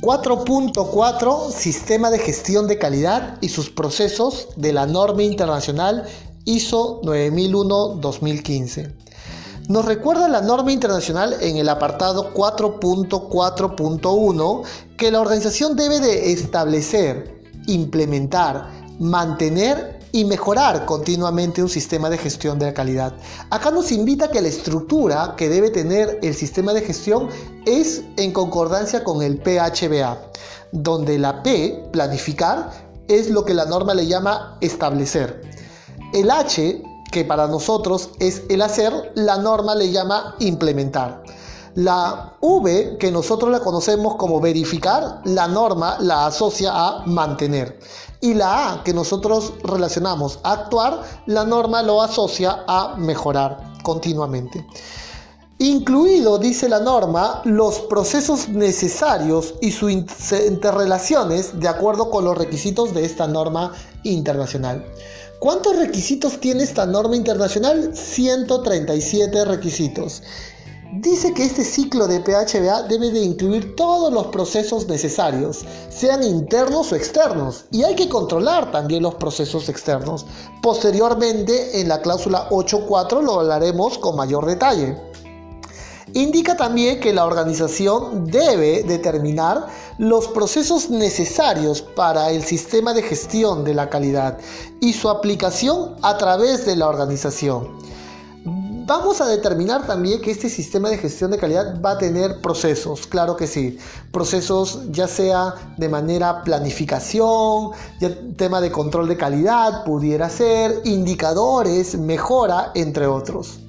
4.4 Sistema de gestión de calidad y sus procesos de la norma internacional ISO 9001-2015. Nos recuerda la norma internacional en el apartado 4.4.1 que la organización debe de establecer, implementar, mantener y mejorar continuamente un sistema de gestión de la calidad. Acá nos invita que la estructura que debe tener el sistema de gestión es en concordancia con el PHBA, donde la P, planificar, es lo que la norma le llama establecer. El H que para nosotros es el hacer, la norma le llama implementar. La V, que nosotros la conocemos como verificar, la norma la asocia a mantener. Y la A, que nosotros relacionamos a actuar, la norma lo asocia a mejorar continuamente. Incluido, dice la norma, los procesos necesarios y sus interrelaciones de acuerdo con los requisitos de esta norma internacional. ¿Cuántos requisitos tiene esta norma internacional? 137 requisitos. Dice que este ciclo de PHBA debe de incluir todos los procesos necesarios, sean internos o externos, y hay que controlar también los procesos externos. Posteriormente, en la cláusula 8.4 lo hablaremos con mayor detalle. Indica también que la organización debe determinar los procesos necesarios para el sistema de gestión de la calidad y su aplicación a través de la organización. Vamos a determinar también que este sistema de gestión de calidad va a tener procesos, claro que sí, procesos ya sea de manera planificación, tema de control de calidad, pudiera ser, indicadores, mejora, entre otros.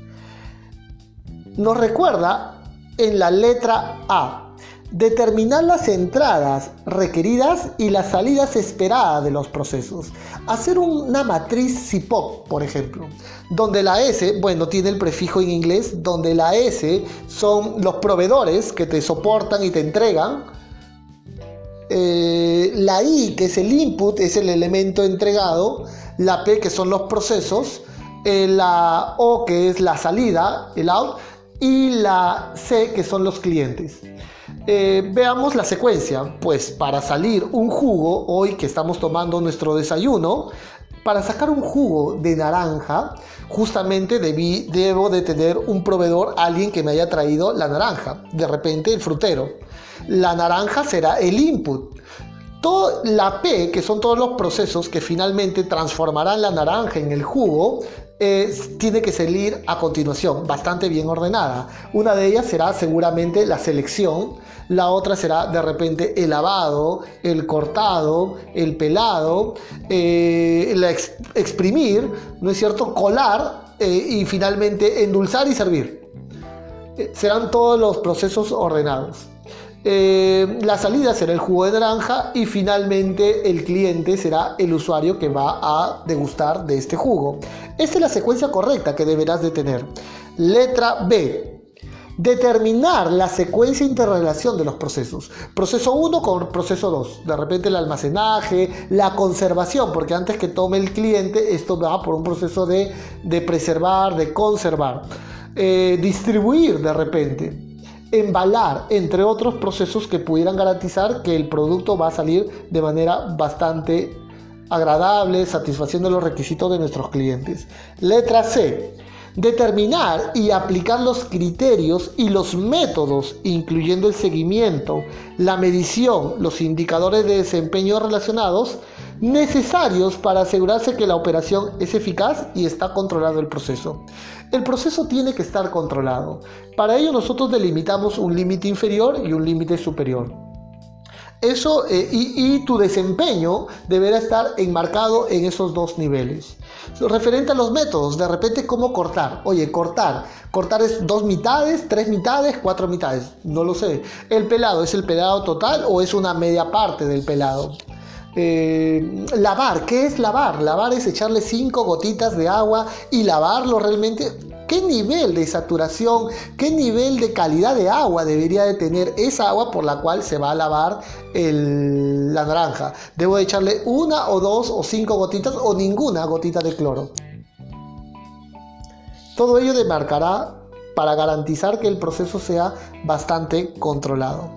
Nos recuerda en la letra A determinar las entradas requeridas y las salidas esperadas de los procesos. Hacer una matriz CIPOC, por ejemplo, donde la S, bueno, tiene el prefijo en inglés, donde la S son los proveedores que te soportan y te entregan. Eh, la I, que es el input, es el elemento entregado. La P, que son los procesos. Eh, la O, que es la salida, el out y la C que son los clientes. Eh, veamos la secuencia, pues para salir un jugo, hoy que estamos tomando nuestro desayuno, para sacar un jugo de naranja, justamente debí, debo de tener un proveedor, alguien que me haya traído la naranja, de repente el frutero. La naranja será el input. Todo, la P, que son todos los procesos que finalmente transformarán la naranja en el jugo, tiene que salir a continuación, bastante bien ordenada. Una de ellas será seguramente la selección, la otra será de repente el lavado, el cortado, el pelado, eh, exprimir, ¿no es cierto? Colar eh, y finalmente endulzar y servir. Eh, serán todos los procesos ordenados. Eh, la salida será el jugo de naranja y finalmente el cliente será el usuario que va a degustar de este jugo. Esta es la secuencia correcta que deberás de tener. Letra B. Determinar la secuencia interrelación de los procesos. Proceso 1 con proceso 2. De repente el almacenaje, la conservación, porque antes que tome el cliente, esto va por un proceso de, preservar, de conservar. Eh, distribuir de repente embalar, entre otros procesos que pudieran garantizar que el producto va a salir de manera bastante agradable, satisfaciendo los requisitos de nuestros clientes. Letra C. Determinar y aplicar los criterios y los métodos, incluyendo el seguimiento, la medición, los indicadores de desempeño relacionados, necesarios para asegurarse que la operación es eficaz y está controlado el proceso. El proceso tiene que estar controlado. Para ello nosotros delimitamos un límite inferior y un límite superior. Eso eh, y, tu desempeño deberá estar enmarcado en esos dos niveles. Referente a los métodos, de repente cómo cortar. Oye, cortar. Cortar es dos mitades, tres mitades, cuatro mitades. No lo sé. El pelado es el pelado total o es una media parte del pelado. Eh, lavar, ¿qué es lavar? Lavar es echarle cinco gotitas de agua y lavarlo realmente. ¿Qué nivel de saturación, qué nivel de calidad de agua debería de tener esa agua por la cual se va a lavar la naranja? ¿Debo echarle una o dos o cinco gotitas o ninguna gotita de cloro? Todo ello demarcará para garantizar que el proceso sea bastante controlado.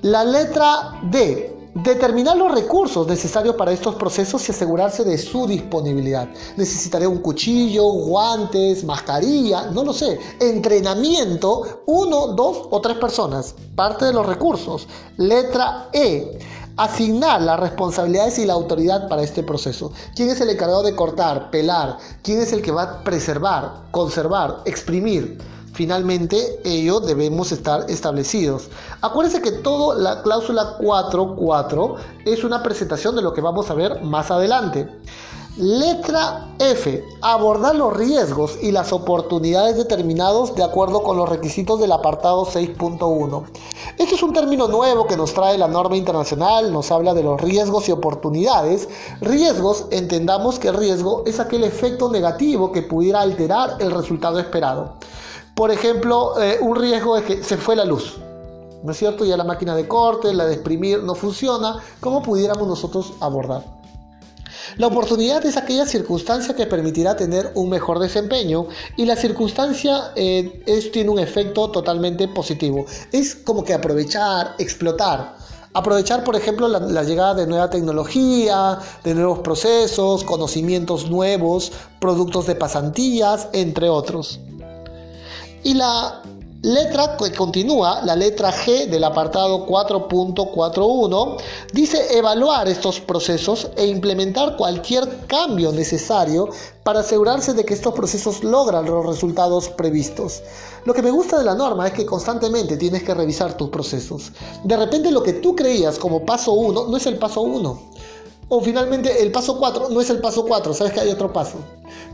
La letra D. Determinar los recursos necesarios para estos procesos y asegurarse de su disponibilidad. Necesitaré un cuchillo, guantes, mascarilla, no lo sé. Entrenamiento, uno, dos o tres personas. Parte de los recursos. Letra E. Asignar las responsabilidades y la autoridad para este proceso. ¿Quién es el encargado de cortar, pelar? ¿Quién es el que va a preservar, conservar, exprimir? Finalmente, ello debemos estar establecidos. Acuérdense que toda la cláusula 4.4 es una presentación de lo que vamos a ver más adelante. Letra F. Abordar los riesgos y las oportunidades determinados de acuerdo con los requisitos del apartado 6.1. Este es un término nuevo que nos trae la norma internacional, nos habla de los riesgos y oportunidades. Riesgos, entendamos que riesgo es aquel efecto negativo que pudiera alterar el resultado esperado. Por ejemplo, eh, un riesgo es que se fue la luz. ¿No es cierto? Ya la máquina de corte, la de exprimir no funciona. ¿Cómo pudiéramos nosotros abordar? La oportunidad es aquella circunstancia que permitirá tener un mejor desempeño y la circunstancia eh, tiene un efecto totalmente positivo. Es como que aprovechar, explotar. Aprovechar, por ejemplo, la, llegada de nueva tecnología, de nuevos procesos, conocimientos nuevos, productos de pasantías, entre otros. Y la letra que continúa, la letra G del apartado 4.41, dice evaluar estos procesos e implementar cualquier cambio necesario para asegurarse de que estos procesos logran los resultados previstos. Lo que me gusta de la norma es que constantemente tienes que revisar tus procesos. De repente lo que tú creías como paso 1 no es el paso 1 o finalmente el paso 4 no es el paso 4, sabes que hay otro paso.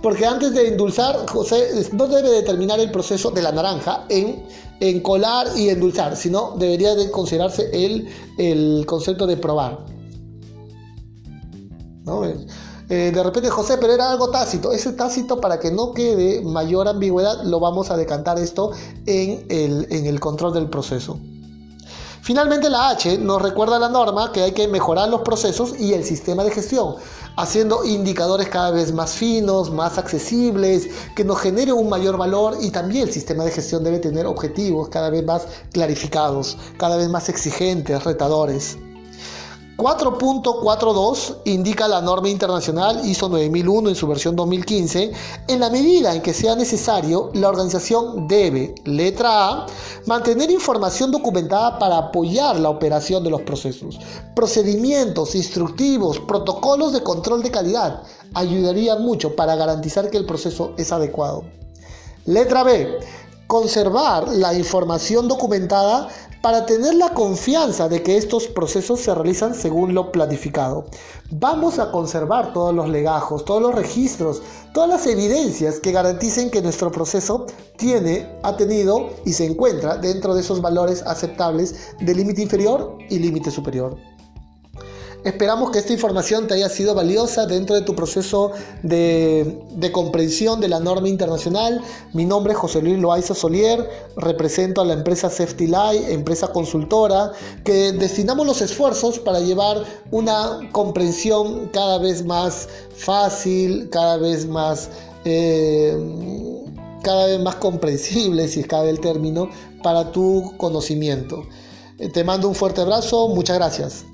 Porque antes de endulzar, José no debe determinar el proceso de la naranja en, en colar y endulzar, sino debería de considerarse el, el concepto de probar. Eh, de repente, José, pero era algo tácito. Ese tácito, para que no quede mayor ambigüedad, lo vamos a decantar esto en el, en el control del proceso. Finalmente la H nos recuerda la norma que hay que mejorar los procesos y el sistema de gestión, haciendo indicadores cada vez más finos, más accesibles, que nos genere un mayor valor y también el sistema de gestión debe tener objetivos cada vez más clarificados, cada vez más exigentes, retadores. 4.42 indica la norma internacional ISO 9001 en su versión 2015. En la medida en que sea necesario, la organización debe, letra A, mantener información documentada para apoyar la operación de los procesos. Procedimientos, instructivos, protocolos de control de calidad ayudarían mucho para garantizar que el proceso es adecuado. Letra B. Conservar la información documentada para tener la confianza de que estos procesos se realizan según lo planificado. Vamos a conservar todos los legajos, todos los registros, todas las evidencias que garanticen que nuestro proceso tiene, ha tenido y se encuentra dentro de esos valores aceptables de límite inferior y límite superior. Esperamos que esta información te haya sido valiosa dentro de tu proceso de, comprensión de la norma internacional. Mi nombre es José Luis Loaiza Solier, represento a la empresa Safety empresa consultora, que destinamos los esfuerzos para llevar una comprensión cada vez más fácil, cada vez más... Eh, cada vez más comprensible, si cabe el término, para tu conocimiento. Te mando un fuerte abrazo, muchas gracias.